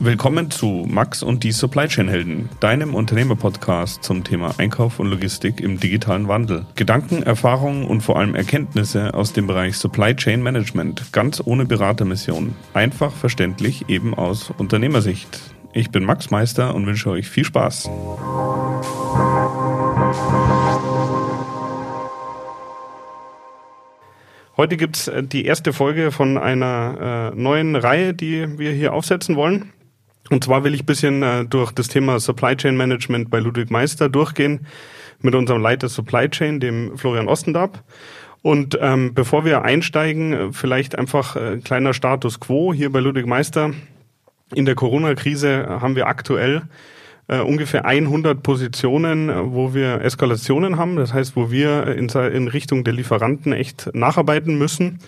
Willkommen zu Max und die Supply Chain Helden, deinem Unternehmerpodcast zum Thema Einkauf und Logistik im digitalen Wandel. Gedanken, Erfahrungen und vor allem Erkenntnisse aus dem Bereich Supply Chain Management, ganz ohne Beratermission. Einfach verständlich eben aus Unternehmersicht. Ich bin Max Meister und wünsche euch viel Spaß. Heute gibt's äh, die erste Folge von einer äh, neuen Reihe, die wir hier aufsetzen wollen. Und zwar will ich bisschen äh, durch das Thema Supply Chain Management bei Ludwig Meister durchgehen mit unserem Leiter Supply Chain, dem Florian Ostendab. Und ähm, bevor wir einsteigen, äh, vielleicht einfach äh, kleiner Status quo hier bei Ludwig Meister. In der Corona-Krise haben wir aktuell äh, ungefähr 100 Positionen, äh, wo wir Eskalationen haben. Das heißt, wo wir in, in Richtung der Lieferanten echt nacharbeiten müssen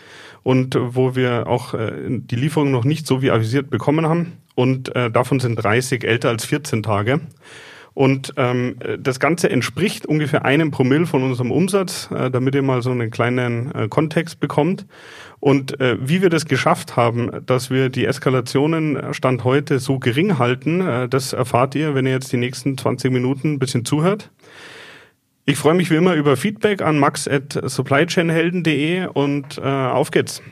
und wo wir auch äh, die Lieferung noch nicht so wie avisiert bekommen haben. Und äh, davon sind 30 älter als 14 Tage. Und ähm, das Ganze entspricht ungefähr einem Promille von unserem Umsatz, äh, damit ihr mal so einen kleinen äh, Kontext bekommt. Und äh, wie wir das geschafft haben, dass wir die Eskalationen äh, Stand heute so gering halten, äh, das erfahrt ihr, wenn ihr jetzt die nächsten 20 Minuten ein bisschen zuhört. Ich freue mich wie immer über Feedback an max at supplychainhelden.de und äh, auf geht's.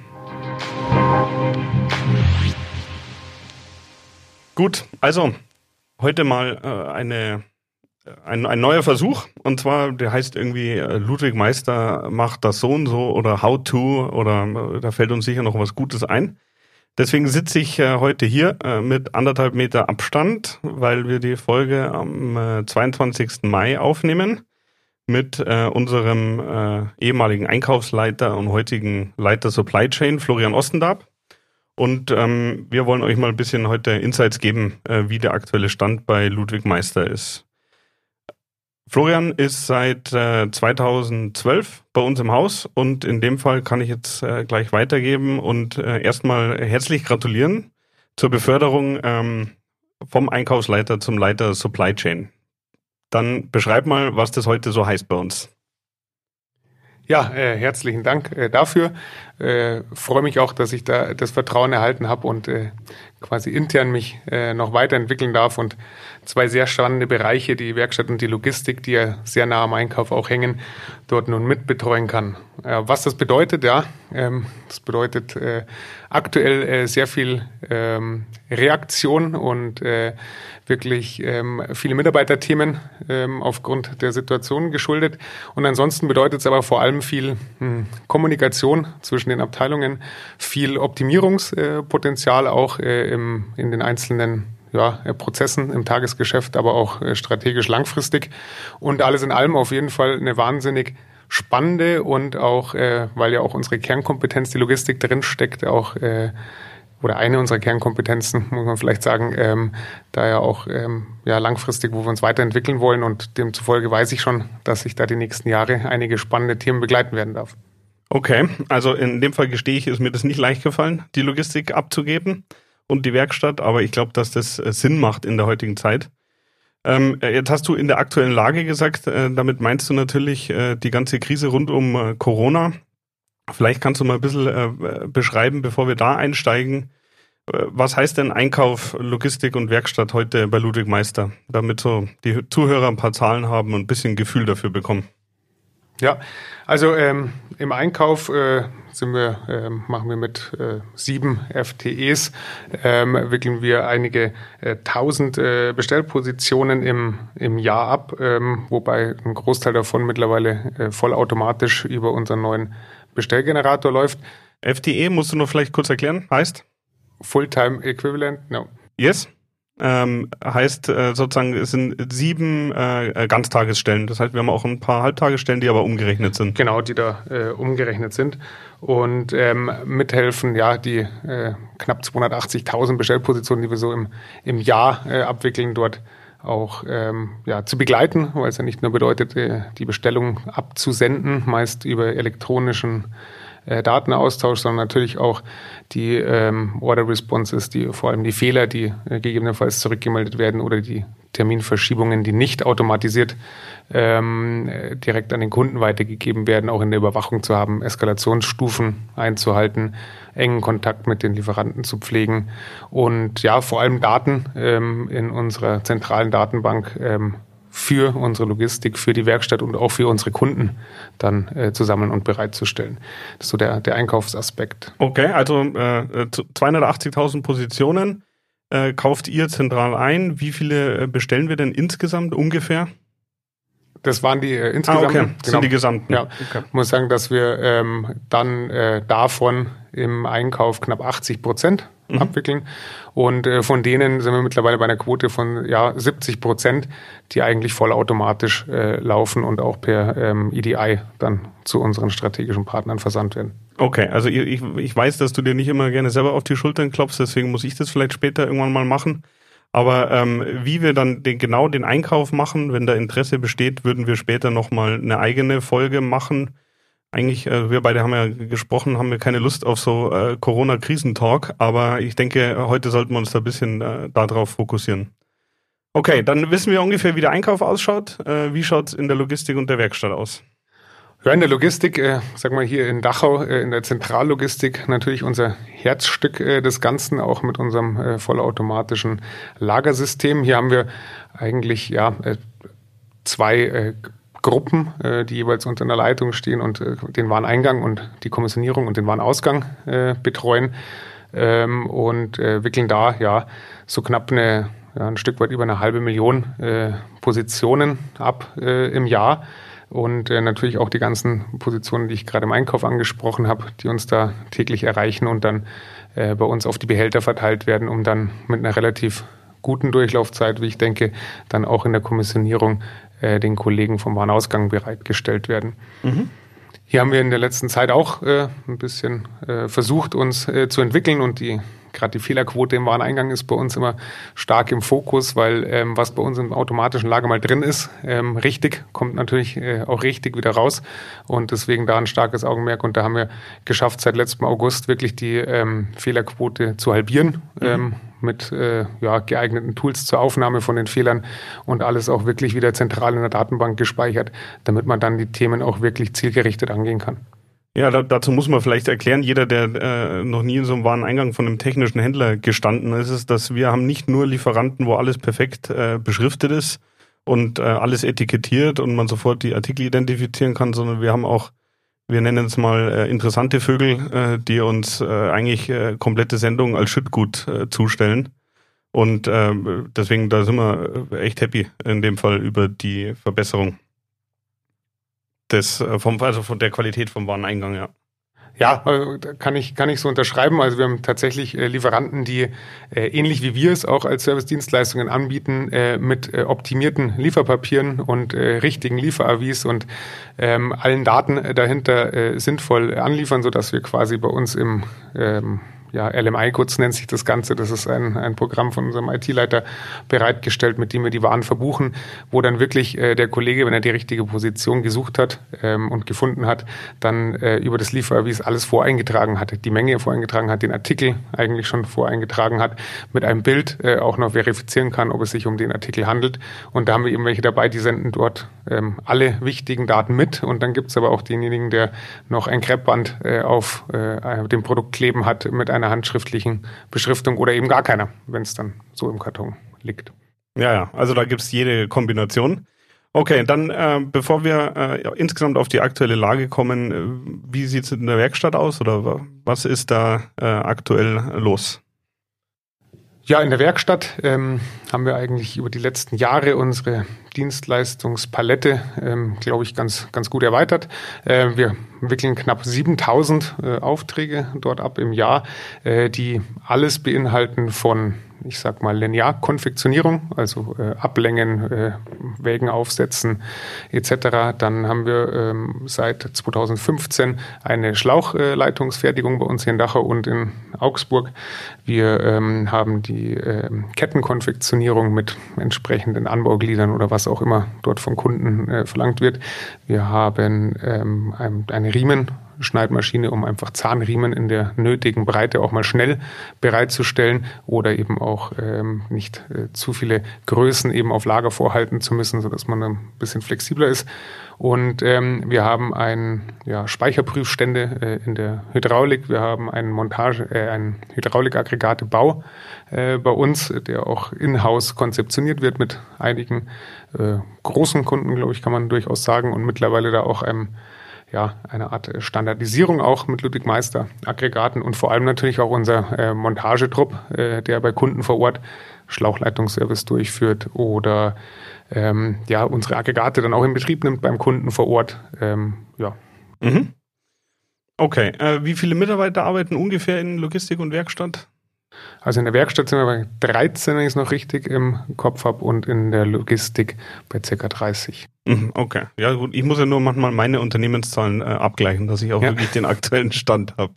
Gut, also heute mal äh, eine ein, ein neuer Versuch und zwar der heißt irgendwie äh, Ludwig Meister macht das so und so oder How to oder äh, da fällt uns sicher noch was Gutes ein. Deswegen sitze ich äh, heute hier äh, mit anderthalb Meter Abstand, weil wir die Folge am äh, 22. Mai aufnehmen mit äh, unserem äh, ehemaligen Einkaufsleiter und heutigen Leiter Supply Chain, Florian Ostendab. Und ähm, wir wollen euch mal ein bisschen heute Insights geben, äh, wie der aktuelle Stand bei Ludwig Meister ist. Florian ist seit äh, 2012 bei uns im Haus und in dem Fall kann ich jetzt äh, gleich weitergeben und äh, erstmal herzlich gratulieren zur Beförderung ähm, vom Einkaufsleiter zum Leiter Supply Chain. Dann beschreib mal, was das heute so heißt bei uns. Ja, äh, herzlichen Dank äh, dafür. Äh, freue mich auch, dass ich da das Vertrauen erhalten habe und äh, quasi intern mich äh, noch weiterentwickeln darf und zwei sehr spannende Bereiche, die Werkstatt und die Logistik, die ja sehr nah am Einkauf auch hängen, dort nun mitbetreuen kann. Äh, was das bedeutet, ja, ähm, das bedeutet äh, aktuell äh, sehr viel ähm, Reaktion und äh, wirklich ähm, viele Mitarbeiterthemen ähm, aufgrund der Situation geschuldet. Und ansonsten bedeutet es aber vor allem viel hm, Kommunikation zwischen den Abteilungen, viel Optimierungspotenzial auch äh, im, in den einzelnen ja, äh, Prozessen im Tagesgeschäft, aber auch äh, strategisch langfristig. Und alles in allem auf jeden Fall eine wahnsinnig spannende und auch, äh, weil ja auch unsere Kernkompetenz, die Logistik drin steckt, auch äh, oder eine unserer Kernkompetenzen, muss man vielleicht sagen, ähm, da ja auch ähm, ja, langfristig, wo wir uns weiterentwickeln wollen und demzufolge weiß ich schon, dass ich da die nächsten Jahre einige spannende Themen begleiten werden darf. Okay, also in dem Fall gestehe ich, ist mir das nicht leicht gefallen, die Logistik abzugeben und die Werkstatt, aber ich glaube, dass das äh, Sinn macht in der heutigen Zeit. Ähm, äh, jetzt hast du in der aktuellen Lage gesagt, äh, damit meinst du natürlich äh, die ganze Krise rund um äh, Corona. Vielleicht kannst du mal ein bisschen äh, beschreiben, bevor wir da einsteigen. Äh, was heißt denn Einkauf, Logistik und Werkstatt heute bei Ludwig Meister, damit so die Zuhörer ein paar Zahlen haben und ein bisschen Gefühl dafür bekommen? Ja, also ähm, im Einkauf äh, sind wir, ähm, machen wir mit äh, sieben FTEs, ähm, wickeln wir einige äh, tausend äh, Bestellpositionen im, im Jahr ab, ähm, wobei ein Großteil davon mittlerweile äh, vollautomatisch über unseren neuen Bestellgenerator läuft. FTE musst du nur vielleicht kurz erklären, heißt? Fulltime Equivalent, no. Yes. Ähm, heißt äh, sozusagen, es sind sieben äh, Ganztagesstellen. Das heißt, wir haben auch ein paar Halbtagesstellen, die aber umgerechnet sind. Genau, die da äh, umgerechnet sind. Und ähm, mithelfen, ja, die äh, knapp 280.000 Bestellpositionen, die wir so im, im Jahr äh, abwickeln, dort auch ähm, ja, zu begleiten, weil es ja nicht nur bedeutet, äh, die Bestellung abzusenden, meist über elektronischen äh, Datenaustausch, sondern natürlich auch die ähm, Order Responses, die vor allem die Fehler, die äh, gegebenenfalls zurückgemeldet werden oder die Terminverschiebungen, die nicht automatisiert ähm, direkt an den Kunden weitergegeben werden, auch in der Überwachung zu haben, Eskalationsstufen einzuhalten, engen Kontakt mit den Lieferanten zu pflegen. Und ja, vor allem Daten ähm, in unserer zentralen Datenbank ähm, für unsere Logistik, für die Werkstatt und auch für unsere Kunden dann äh, zu sammeln und bereitzustellen. Das ist so der, der Einkaufsaspekt. Okay, also äh, 280.000 Positionen äh, kauft ihr zentral ein. Wie viele äh, bestellen wir denn insgesamt ungefähr? Das waren die äh, insgesamt. Ah, okay. Das genau. sind die gesamten. Ja, okay. ich muss sagen, dass wir ähm, dann äh, davon im Einkauf knapp 80 Prozent mhm. abwickeln. Und äh, von denen sind wir mittlerweile bei einer Quote von ja, 70 Prozent, die eigentlich vollautomatisch äh, laufen und auch per ähm, EDI dann zu unseren strategischen Partnern versandt werden. Okay, also ich, ich weiß, dass du dir nicht immer gerne selber auf die Schultern klopfst, deswegen muss ich das vielleicht später irgendwann mal machen. Aber ähm, wie wir dann den, genau den Einkauf machen, wenn da Interesse besteht, würden wir später nochmal eine eigene Folge machen eigentlich, äh, wir beide haben ja gesprochen, haben wir keine Lust auf so äh, Corona-Krisentalk, aber ich denke, heute sollten wir uns da ein bisschen äh, darauf fokussieren. Okay, dann wissen wir ungefähr, wie der Einkauf ausschaut. Wie schaut es in der Logistik und der Werkstatt aus? Ja, in der Logistik, äh, sag mal hier in Dachau, äh, in der Zentrallogistik natürlich unser Herzstück äh, des Ganzen, auch mit unserem äh, vollautomatischen Lagersystem. Hier haben wir eigentlich ja zwei Gruppen, äh, die jeweils unter einer Leitung stehen und äh, den Wareneingang und die Kommissionierung und den Warenausgang äh, betreuen ähm, und wickeln da ja so knapp eine, ja, ein Stück weit über eine halbe Million Positionen ab im Jahr. Und natürlich auch die ganzen Positionen, die ich gerade im Einkauf angesprochen habe, die uns da täglich erreichen und dann bei uns auf die Behälter verteilt werden, um dann mit einer relativ guten Durchlaufzeit, wie ich denke, dann auch in der Kommissionierung äh, den Kollegen vom Warenausgang bereitgestellt werden. Mhm. Hier haben wir in der letzten Zeit auch äh, ein bisschen äh, versucht, uns äh, zu entwickeln und die gerade die Fehlerquote im Wareneingang ist bei uns immer stark im Fokus, weil ähm, was bei uns im automatischen Lager mal drin ist, ähm, richtig, kommt natürlich äh, auch richtig wieder raus und deswegen da ein starkes Augenmerk und da haben wir geschafft, seit letztem August wirklich die ähm, Fehlerquote zu halbieren. Mhm. Ähm, mit äh, ja, geeigneten Tools zur Aufnahme von den Fehlern und alles auch wirklich wieder zentral in der Datenbank gespeichert, damit man dann die Themen auch wirklich zielgerichtet angehen kann. Ja, da, dazu muss man vielleicht erklären, jeder, der äh, noch nie in so einem Wareneingang von einem technischen Händler gestanden ist, ist, dass wir haben nicht nur Lieferanten, wo alles perfekt äh, beschriftet ist und äh, alles etikettiert und man sofort die Artikel identifizieren kann, sondern wir haben auch wir nennen es mal äh, interessante Vögel, äh, die uns äh, eigentlich äh, komplette Sendungen als Schüttgut äh, zustellen. Und äh, deswegen, da sind wir äh, echt happy in dem Fall über die Verbesserung des, äh, vom, also von der Qualität vom Wareneingang, ja. Ja, äh, kann ich, kann ich so unterschreiben. Also wir haben tatsächlich äh, Lieferanten, die äh, ähnlich wie wir es auch als Service-Dienstleistungen anbieten, mit optimierten Lieferpapieren und richtigen Lieferavis und ähm, allen Daten dahinter sinnvoll anliefern, sodass wir quasi bei uns im ja, LMI-Codes nennt sich das Ganze. Das ist ein, ein Programm von unserem IT-Leiter bereitgestellt, mit dem wir die Waren verbuchen, wo dann wirklich äh, der Kollege, wenn er die richtige Position gesucht hat ähm, und gefunden hat, dann äh, über das Liefererwies alles voreingetragen hat, die Menge voreingetragen hat, den Artikel eigentlich schon voreingetragen hat, mit einem Bild äh, auch noch verifizieren kann, ob es sich um den Artikel handelt. Und da haben wir eben welche dabei, die senden dort ähm, alle wichtigen Daten mit. Und dann gibt es aber auch denjenigen, der noch ein Kreppband äh, auf äh, dem Produkt kleben hat mit einem einer handschriftlichen Beschriftung oder eben gar keiner, wenn es dann so im Karton liegt. Ja, ja, also da gibt es jede Kombination. Okay, dann äh, bevor wir äh, insgesamt auf die aktuelle Lage kommen, äh, wie sieht es in der Werkstatt aus oder was ist da äh, aktuell los? Ja, in der Werkstatt ähm, haben wir eigentlich über die letzten Jahre unsere Dienstleistungspalette, ähm, glaube ich, ganz, ganz gut erweitert. Äh, wir wickeln knapp 7000 äh, Aufträge dort ab im Jahr, äh, die alles beinhalten von ich sag mal, Linearkonfektionierung, also äh, Ablängen, äh, Wägen aufsetzen etc. Dann haben wir ähm, seit 2015 eine Schlauchleitungsfertigung bei uns hier in Dachau und in Augsburg. Wir ähm, haben die äh, Kettenkonfektionierung mit entsprechenden Anbaugliedern oder was auch immer dort von Kunden äh, verlangt wird. Wir haben ähm, ein, eine Riemen Schneidmaschine, um einfach Zahnriemen in der nötigen Breite auch mal schnell bereitzustellen oder eben auch ähm, nicht äh, zu viele Größen eben auf Lager vorhalten zu müssen, sodass man ein bisschen flexibler ist. Und ähm, wir haben ein ja, Speicherprüfstände äh, in der Hydraulik. Wir haben einen Montage, äh, einen Hydraulikaggregatebau äh, bei uns, der auch in-house konzeptioniert wird mit einigen äh, großen Kunden, glaube ich, kann man durchaus sagen, und mittlerweile da auch einem ja, eine Art Standardisierung auch mit Ludwig Meister Aggregaten und vor allem natürlich auch unser äh, Montagetrupp, äh, der bei Kunden vor Ort Schlauchleitungsservice durchführt oder ähm, ja, unsere Aggregate dann auch in Betrieb nimmt beim Kunden vor Ort. Ähm, ja. Mhm. Okay, äh, wie viele Mitarbeiter arbeiten ungefähr in Logistik und Werkstatt? Also in der Werkstatt sind wir bei 13, wenn ich es noch richtig im Kopf habe, und in der Logistik bei ca. 30. Mhm, okay, ja gut, ich muss ja nur manchmal meine Unternehmenszahlen äh, abgleichen, dass ich auch ja. wirklich den aktuellen Stand habe.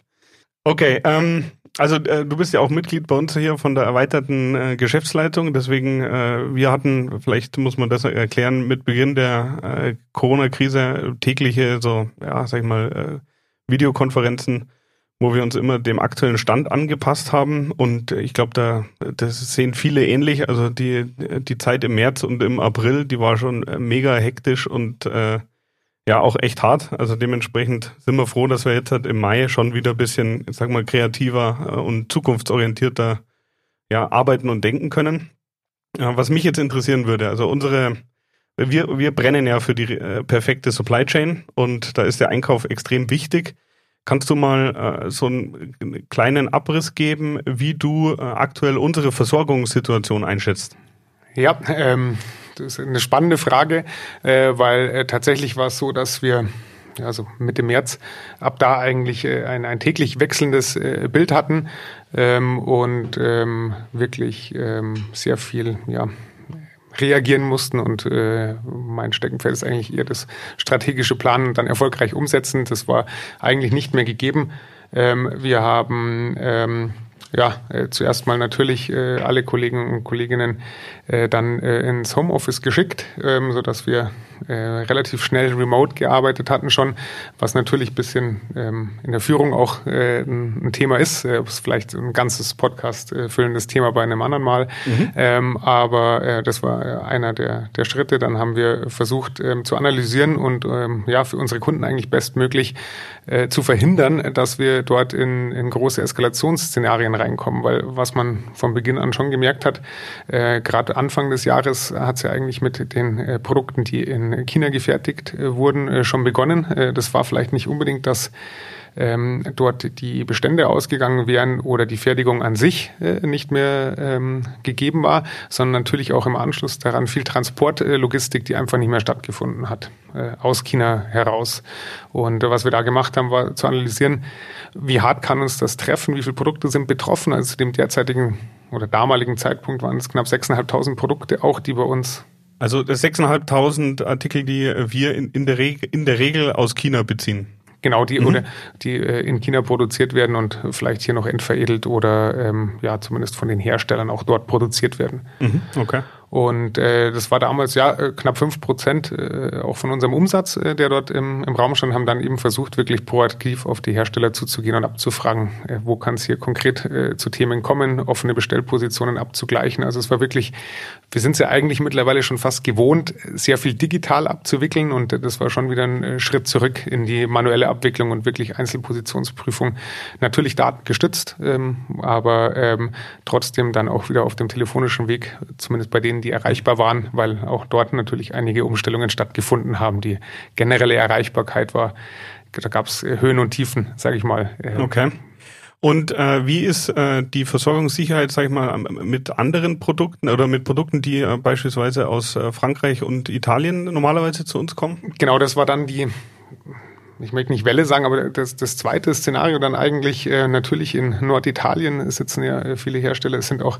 Okay, ähm, also äh, du bist ja auch Mitglied bei uns hier von der erweiterten äh, Geschäftsleitung, deswegen äh, wir hatten, vielleicht muss man das erklären, mit Beginn der äh, Corona-Krise tägliche so, ja, sag ich mal, äh, Videokonferenzen, wo wir uns immer dem aktuellen Stand angepasst haben und ich glaube, da das sehen viele ähnlich. Also die die Zeit im März und im April, die war schon mega hektisch und äh, ja auch echt hart. Also dementsprechend sind wir froh, dass wir jetzt halt im Mai schon wieder ein bisschen, sag mal, kreativer äh, und zukunftsorientierter ja, arbeiten und denken können. Was mich jetzt interessieren würde, also unsere, wir, wir brennen ja für die äh, perfekte Supply Chain und da ist der Einkauf extrem wichtig. Kannst du mal äh, so einen kleinen Abriss geben, wie du äh, aktuell unsere Versorgungssituation einschätzt? Ja, ähm, das ist eine spannende Frage, äh, weil äh, tatsächlich war es so, dass wir also Mitte März ab da eigentlich äh, ein, ein täglich wechselndes äh, Bild hatten ähm, und ähm, wirklich ähm, sehr viel ja, reagieren mussten und äh, mein Steckenpferd ist eigentlich eher das strategische Planen und dann erfolgreich umsetzen. Das war eigentlich nicht mehr gegeben. Ähm, wir haben ähm, ja, äh, zuerst mal natürlich äh, alle Kollegen und Kolleginnen äh, dann äh, ins Homeoffice geschickt, ähm, so dass wir äh, relativ schnell remote gearbeitet hatten schon, was natürlich bisschen ähm, in der Führung auch äh, ein, ein, Thema ist. Äh, ist vielleicht ein ganzes Podcast füllendes Thema bei einem anderen Mal. Mhm. Ähm, aber das war einer der, der Schritte. Dann haben wir versucht ähm, zu analysieren und ähm, ja für unsere Kunden eigentlich bestmöglich zu verhindern, dass wir dort in, in große Eskalationsszenarien reinkommen, weil was man von Beginn an schon gemerkt hat, äh, gerade Anfang des Jahres hat es ja eigentlich mit den äh, Produkten, die in China gefertigt äh, wurden, äh, schon begonnen. Äh, das war vielleicht nicht unbedingt das ähm, dort die Bestände ausgegangen wären oder die Fertigung an sich äh, nicht mehr ähm, gegeben war, sondern natürlich auch im Anschluss daran viel Transportlogistik, die einfach nicht mehr stattgefunden hat, äh, aus China heraus. Und äh, was wir da gemacht haben, war zu analysieren, wie hart kann uns das treffen, wie viele Produkte sind betroffen. Also zu dem derzeitigen oder damaligen Zeitpunkt waren es knapp 6.500 Produkte auch, die bei uns also 6.500 Artikel, die wir in, in, der in der Regel aus China beziehen. Genau, die mhm. oder die äh, in China produziert werden und vielleicht hier noch entveredelt oder ähm, ja zumindest von den Herstellern auch dort produziert werden. Mhm. Okay. Und äh, das war damals ja äh, knapp fünf Prozent äh, auch von unserem Umsatz, äh, der dort im, im Raum stand, haben dann eben versucht, wirklich proaktiv auf die Hersteller zuzugehen und abzufragen, äh, wo kann es hier konkret äh, zu Themen kommen, offene Bestellpositionen abzugleichen. Also es war wirklich, wir sind es ja eigentlich mittlerweile schon fast gewohnt, sehr viel digital abzuwickeln und äh, das war schon wieder ein äh, Schritt zurück in die manuelle Abwicklung und wirklich Einzelpositionsprüfung. Natürlich datengestützt, ähm, aber ähm, trotzdem dann auch wieder auf dem telefonischen Weg, zumindest bei denen, die erreichbar waren, weil auch dort natürlich einige Umstellungen stattgefunden haben. Die generelle Erreichbarkeit war, da gab es Höhen und Tiefen, sage ich mal. Okay. Und äh, wie ist äh, die Versorgungssicherheit, sage ich mal, mit anderen Produkten oder mit Produkten, die äh, beispielsweise aus äh, Frankreich und Italien normalerweise zu uns kommen? Genau, das war dann die ich möchte nicht Welle sagen, aber das, das zweite Szenario dann eigentlich äh, natürlich in Norditalien sitzen ja äh, viele Hersteller. Es sind auch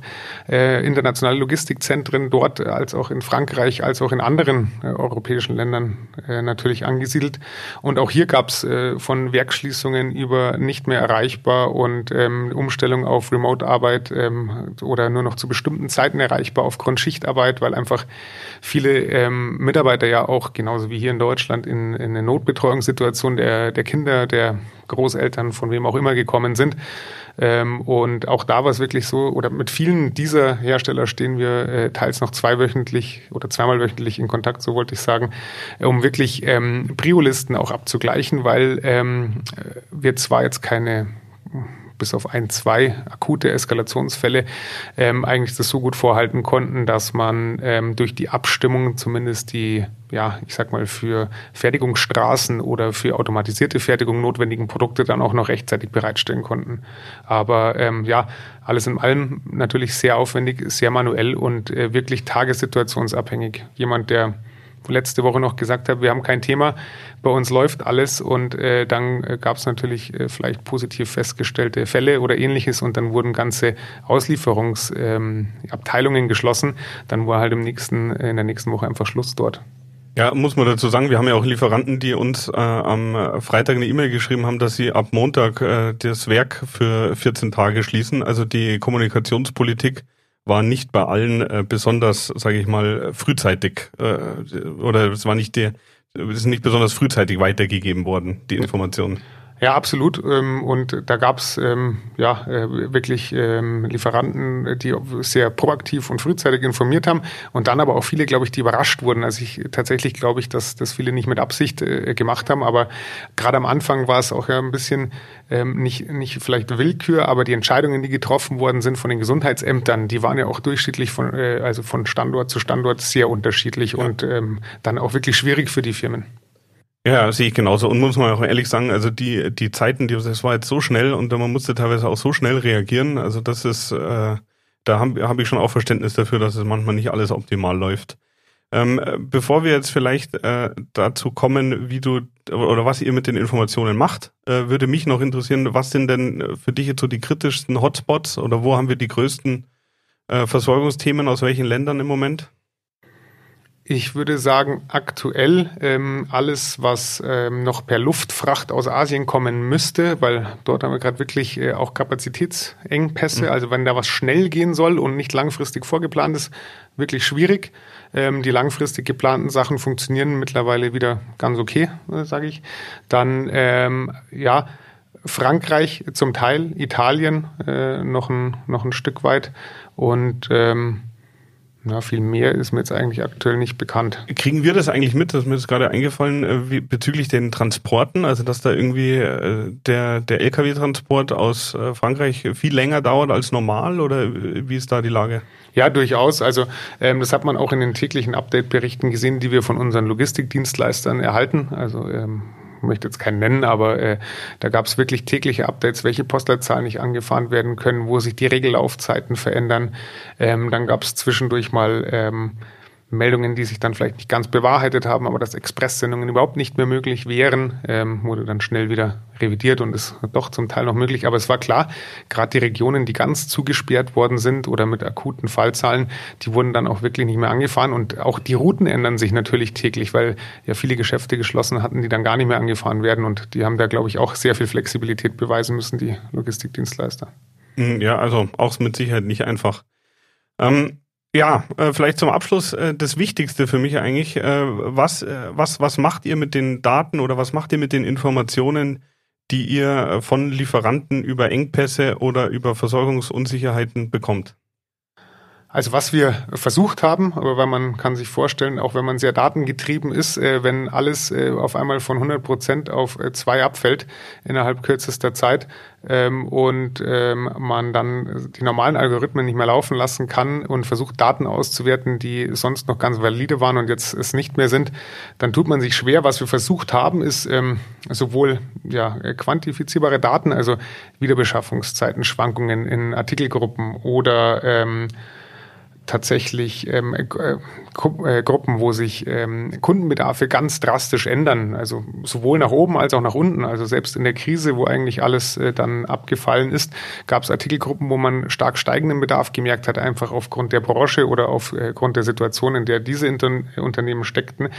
äh, internationale Logistikzentren dort, äh, als auch in Frankreich, als auch in anderen äh, europäischen Ländern äh, natürlich angesiedelt. Und auch hier gab es äh, von Werkschließungen über nicht mehr erreichbar und ähm, Umstellung auf Remote-Arbeit ähm, oder nur noch zu bestimmten Zeiten erreichbar aufgrund Schichtarbeit, weil einfach viele ähm, Mitarbeiter ja auch genauso wie hier in Deutschland in, in eine Notbetreuungssituation Generation der, der Kinder, der Großeltern, von wem auch immer gekommen sind. Ähm, und auch da war es wirklich so, oder mit vielen dieser Hersteller stehen wir äh, teils noch zweiwöchentlich oder zweimal wöchentlich in Kontakt, so wollte ich sagen, um wirklich ähm, Prio-Listen auch abzugleichen, weil ähm, wir zwar jetzt keine bis auf ein, zwei akute Eskalationsfälle ähm, eigentlich das so gut vorhalten konnten, dass man ähm, durch die Abstimmung zumindest die, ja, ich sag mal, für Fertigungsstraßen oder für automatisierte Fertigung notwendigen Produkte dann auch noch rechtzeitig bereitstellen konnten. Aber ähm, ja, alles in allem natürlich sehr aufwendig, sehr manuell und äh, wirklich tagessituationsabhängig. Jemand, der letzte Woche noch gesagt habe, wir haben kein Thema, bei uns läuft alles und äh, dann äh, gab es natürlich äh, vielleicht positiv festgestellte Fälle oder ähnliches und dann wurden ganze Auslieferungsabteilungen ähm, geschlossen. Dann war halt im nächsten, in der nächsten Woche einfach Schluss dort. Ja, muss man dazu sagen, wir haben ja auch Lieferanten, die uns äh, am Freitag eine E-Mail geschrieben haben, dass sie ab Montag äh, das Werk für 14 Tage schließen. Also die Kommunikationspolitik war nicht bei allen äh, besonders, sage ich mal, frühzeitig äh, oder es war nicht der, es ist nicht besonders frühzeitig weitergegeben worden, die Informationen. Ja, absolut. Ähm, und da gab's ähm, ja äh, wirklich ähm, Lieferanten, die sehr proaktiv und frühzeitig informiert haben. Und dann aber auch viele, glaube ich, die überrascht wurden. Also ich tatsächlich glaube ich, dass das viele nicht mit Absicht äh, gemacht haben. Aber gerade am Anfang war es auch ja ein bisschen nicht, nicht vielleicht Willkür, aber die Entscheidungen, die getroffen worden sind von den Gesundheitsämtern, die waren ja auch durchschnittlich von, äh, also von Standort zu Standort sehr unterschiedlich ja. und dann auch wirklich schwierig für die Firmen. Ja, sehe ich genauso. Und muss man auch ehrlich sagen, also die, die Zeiten, die, das war jetzt so schnell und man musste teilweise auch so schnell reagieren. Also das ist, äh, da habe hab ich schon auch Verständnis dafür, dass es manchmal nicht alles optimal läuft. Ähm, bevor wir jetzt vielleicht äh, dazu kommen, wie du oder was ihr mit den Informationen macht, äh, würde mich noch interessieren, was sind denn für dich jetzt so die kritischsten Hotspots oder wo haben wir die größten äh, Versorgungsthemen aus welchen Ländern im Moment? Ich würde sagen, aktuell ähm, alles, was ähm, noch per Luftfracht aus Asien kommen müsste, weil dort haben wir gerade wirklich äh, auch Kapazitätsengpässe. Mhm. Also wenn da was schnell gehen soll und nicht langfristig vorgeplant ist, wirklich schwierig. Ähm, die langfristig geplanten Sachen funktionieren mittlerweile wieder ganz okay, äh, sage ich. Dann ähm, ja. Frankreich zum Teil, Italien äh, noch, ein, noch ein Stück weit und ähm, ja, viel mehr ist mir jetzt eigentlich aktuell nicht bekannt. Kriegen wir das eigentlich mit? Das ist mir jetzt gerade eingefallen, äh, wie, bezüglich den Transporten, also dass da irgendwie äh, der, der Lkw-Transport aus äh, Frankreich viel länger dauert als normal oder wie ist da die Lage? Ja, durchaus. Also ähm, das hat man auch in den täglichen Update-Berichten gesehen, die wir von unseren Logistikdienstleistern erhalten. Also ähm, möchte jetzt keinen nennen, aber äh, da gab es wirklich tägliche Updates, welche Postleitzahlen nicht angefahren werden können, wo sich die Regellaufzeiten verändern. Ähm, dann gab es zwischendurch mal ähm, Meldungen, die sich dann vielleicht nicht ganz bewahrheitet haben, aber dass Expresssendungen überhaupt nicht mehr möglich wären, ähm, wurde dann schnell wieder revidiert und ist doch zum Teil noch möglich. Aber es war klar, gerade die Regionen, die ganz zugesperrt worden sind oder mit akuten Fallzahlen, die wurden dann auch wirklich nicht mehr angefahren. Und auch die Routen ändern sich natürlich täglich, weil ja viele Geschäfte geschlossen hatten, die dann gar nicht mehr angefahren werden. Und die haben da, glaube ich, auch sehr viel Flexibilität beweisen müssen, die Logistikdienstleister. Ja, also auch mit Sicherheit nicht einfach. Ähm ja, äh, vielleicht zum Abschluss äh, das Wichtigste für mich eigentlich. Äh, was, was, was macht ihr mit den Daten oder was macht ihr mit den Informationen, die ihr von Lieferanten über Engpässe oder über Versorgungsunsicherheiten bekommt? Also was wir versucht haben, aber weil man kann sich vorstellen, auch wenn man sehr datengetrieben ist, äh, wenn alles äh, auf einmal von 100 Prozent auf äh, zwei abfällt innerhalb kürzester Zeit ähm, und ähm, man dann die normalen Algorithmen nicht mehr laufen lassen kann und versucht Daten auszuwerten, die sonst noch ganz valide waren und jetzt es nicht mehr sind, dann tut man sich schwer. Was wir versucht haben, ist ähm, sowohl ja, quantifizierbare Daten, also Wiederbeschaffungszeiten, Schwankungen in Artikelgruppen oder ähm, tatsächlich ähm, äh, äh, Gruppen, wo sich ähm, Kundenbedarfe ganz drastisch ändern, also sowohl nach oben als auch nach unten. Also selbst in der Krise, wo eigentlich alles äh, dann abgefallen ist, gab es Artikelgruppen, wo man stark steigenden Bedarf gemerkt hat, einfach aufgrund der Branche oder aufgrund der Situation, in der diese Inter Unternehmen steckten,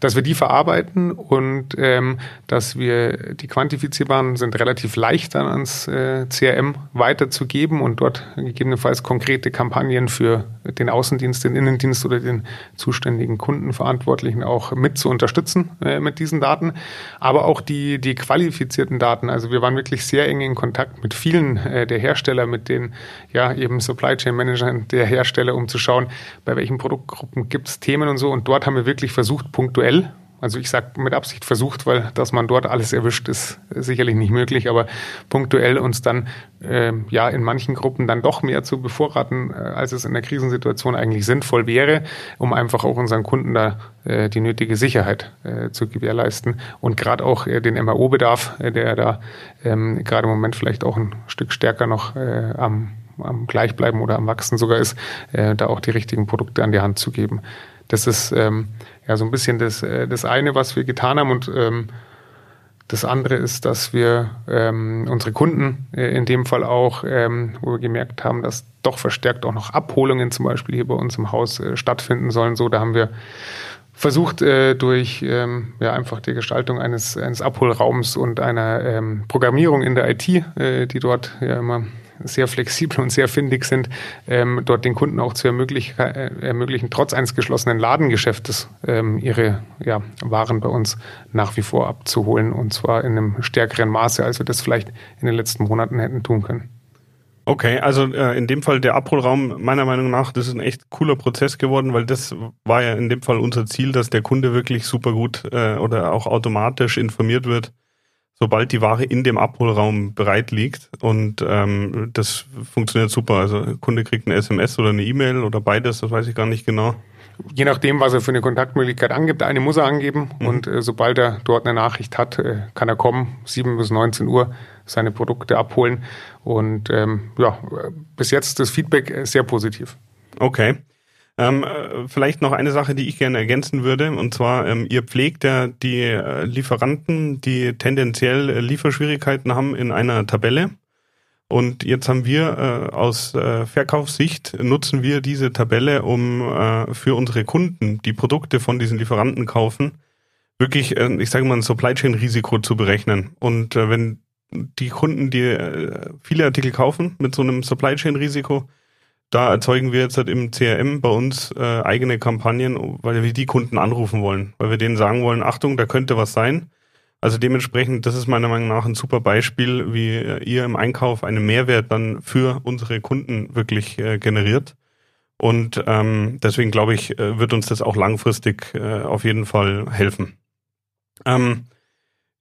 dass wir die verarbeiten und ähm, dass wir die quantifizierbaren sind relativ leicht dann ans äh, CRM weiterzugeben und dort gegebenenfalls konkrete Kampagnen für den Außendienst, den Innendienst oder den zuständigen Kundenverantwortlichen auch mit zu unterstützen äh, mit diesen Daten. Aber auch die, die qualifizierten Daten. Also wir waren wirklich sehr eng in Kontakt mit vielen äh, der Hersteller, mit den ja eben Supply Chain Managern der Hersteller, um zu schauen, bei welchen Produktgruppen gibt es Themen und so. Und dort haben wir wirklich versucht, punktuell also ich sage mit Absicht versucht, weil dass man dort alles erwischt, ist sicherlich nicht möglich, aber punktuell uns dann äh, ja in manchen Gruppen dann doch mehr zu bevorraten, äh, als es in der Krisensituation eigentlich sinnvoll wäre, um einfach auch unseren Kunden da äh, die nötige Sicherheit äh, zu gewährleisten und gerade auch äh, den MAO-Bedarf, äh, der da ähm, gerade im Moment vielleicht auch ein Stück stärker noch äh, am am Gleichbleiben oder am Wachsen sogar ist, äh, da auch die richtigen Produkte an die Hand zu geben. Das ist ähm, ja so ein bisschen das, äh, das eine, was wir getan haben. Und ähm, das andere ist, dass wir ähm, unsere Kunden äh, in dem Fall auch, ähm, wo wir gemerkt haben, dass doch verstärkt auch noch Abholungen zum Beispiel hier bei uns im Haus äh, stattfinden sollen. So, da haben wir versucht äh, durch ähm, ja, einfach die Gestaltung eines, eines Abholraums und einer ähm, Programmierung in der IT, äh, die dort ja immer sehr flexibel und sehr findig sind, ähm, dort den Kunden auch zu ermöglichen, äh, ermöglichen trotz eines geschlossenen Ladengeschäftes ähm, ihre ja, Waren bei uns nach wie vor abzuholen und zwar in einem stärkeren Maße, als wir das vielleicht in den letzten Monaten hätten tun können. Okay, also äh, in dem Fall der Abholraum, meiner Meinung nach, das ist ein echt cooler Prozess geworden, weil das war ja in dem Fall unser Ziel, dass der Kunde wirklich super gut äh, oder auch automatisch informiert wird, sobald die Ware in dem Abholraum bereit liegt. Und ähm, das funktioniert super. Also der Kunde kriegt eine SMS oder eine E-Mail oder beides, das weiß ich gar nicht genau. Je nachdem, was er für eine Kontaktmöglichkeit angibt. Eine muss er angeben mhm. und äh, sobald er dort eine Nachricht hat, äh, kann er kommen, 7 bis 19 Uhr seine Produkte abholen. Und ähm, ja, bis jetzt das Feedback sehr positiv. Okay. Ähm, äh, vielleicht noch eine Sache, die ich gerne ergänzen würde, und zwar, ähm, ihr pflegt ja die äh, Lieferanten, die tendenziell äh, Lieferschwierigkeiten haben, in einer Tabelle. Und jetzt haben wir äh, aus äh, Verkaufssicht nutzen wir diese Tabelle, um äh, für unsere Kunden, die Produkte von diesen Lieferanten kaufen, wirklich, äh, ich sage mal, ein Supply Chain Risiko zu berechnen. Und äh, wenn die Kunden, die äh, viele Artikel kaufen mit so einem Supply Chain Risiko, da erzeugen wir jetzt halt im CRM bei uns äh, eigene Kampagnen, weil wir die Kunden anrufen wollen, weil wir denen sagen wollen, Achtung, da könnte was sein. Also dementsprechend, das ist meiner Meinung nach ein super Beispiel, wie äh, ihr im Einkauf einen Mehrwert dann für unsere Kunden wirklich äh, generiert. Und ähm, deswegen glaube ich, äh, wird uns das auch langfristig äh, auf jeden Fall helfen. Ähm,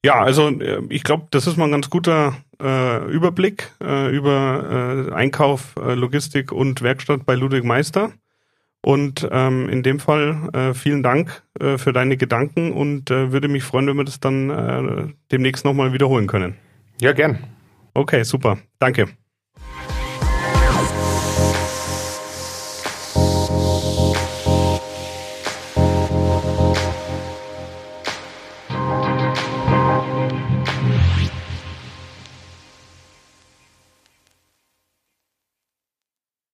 ja, also äh, ich glaube, das ist mal ein ganz guter äh, Überblick äh, über äh, Einkauf, äh, Logistik und Werkstatt bei Ludwig Meister. Und ähm, in dem Fall äh, vielen Dank äh, für deine Gedanken und äh, würde mich freuen, wenn wir das dann äh, demnächst nochmal wiederholen können. Ja, gern. Okay, super. Danke.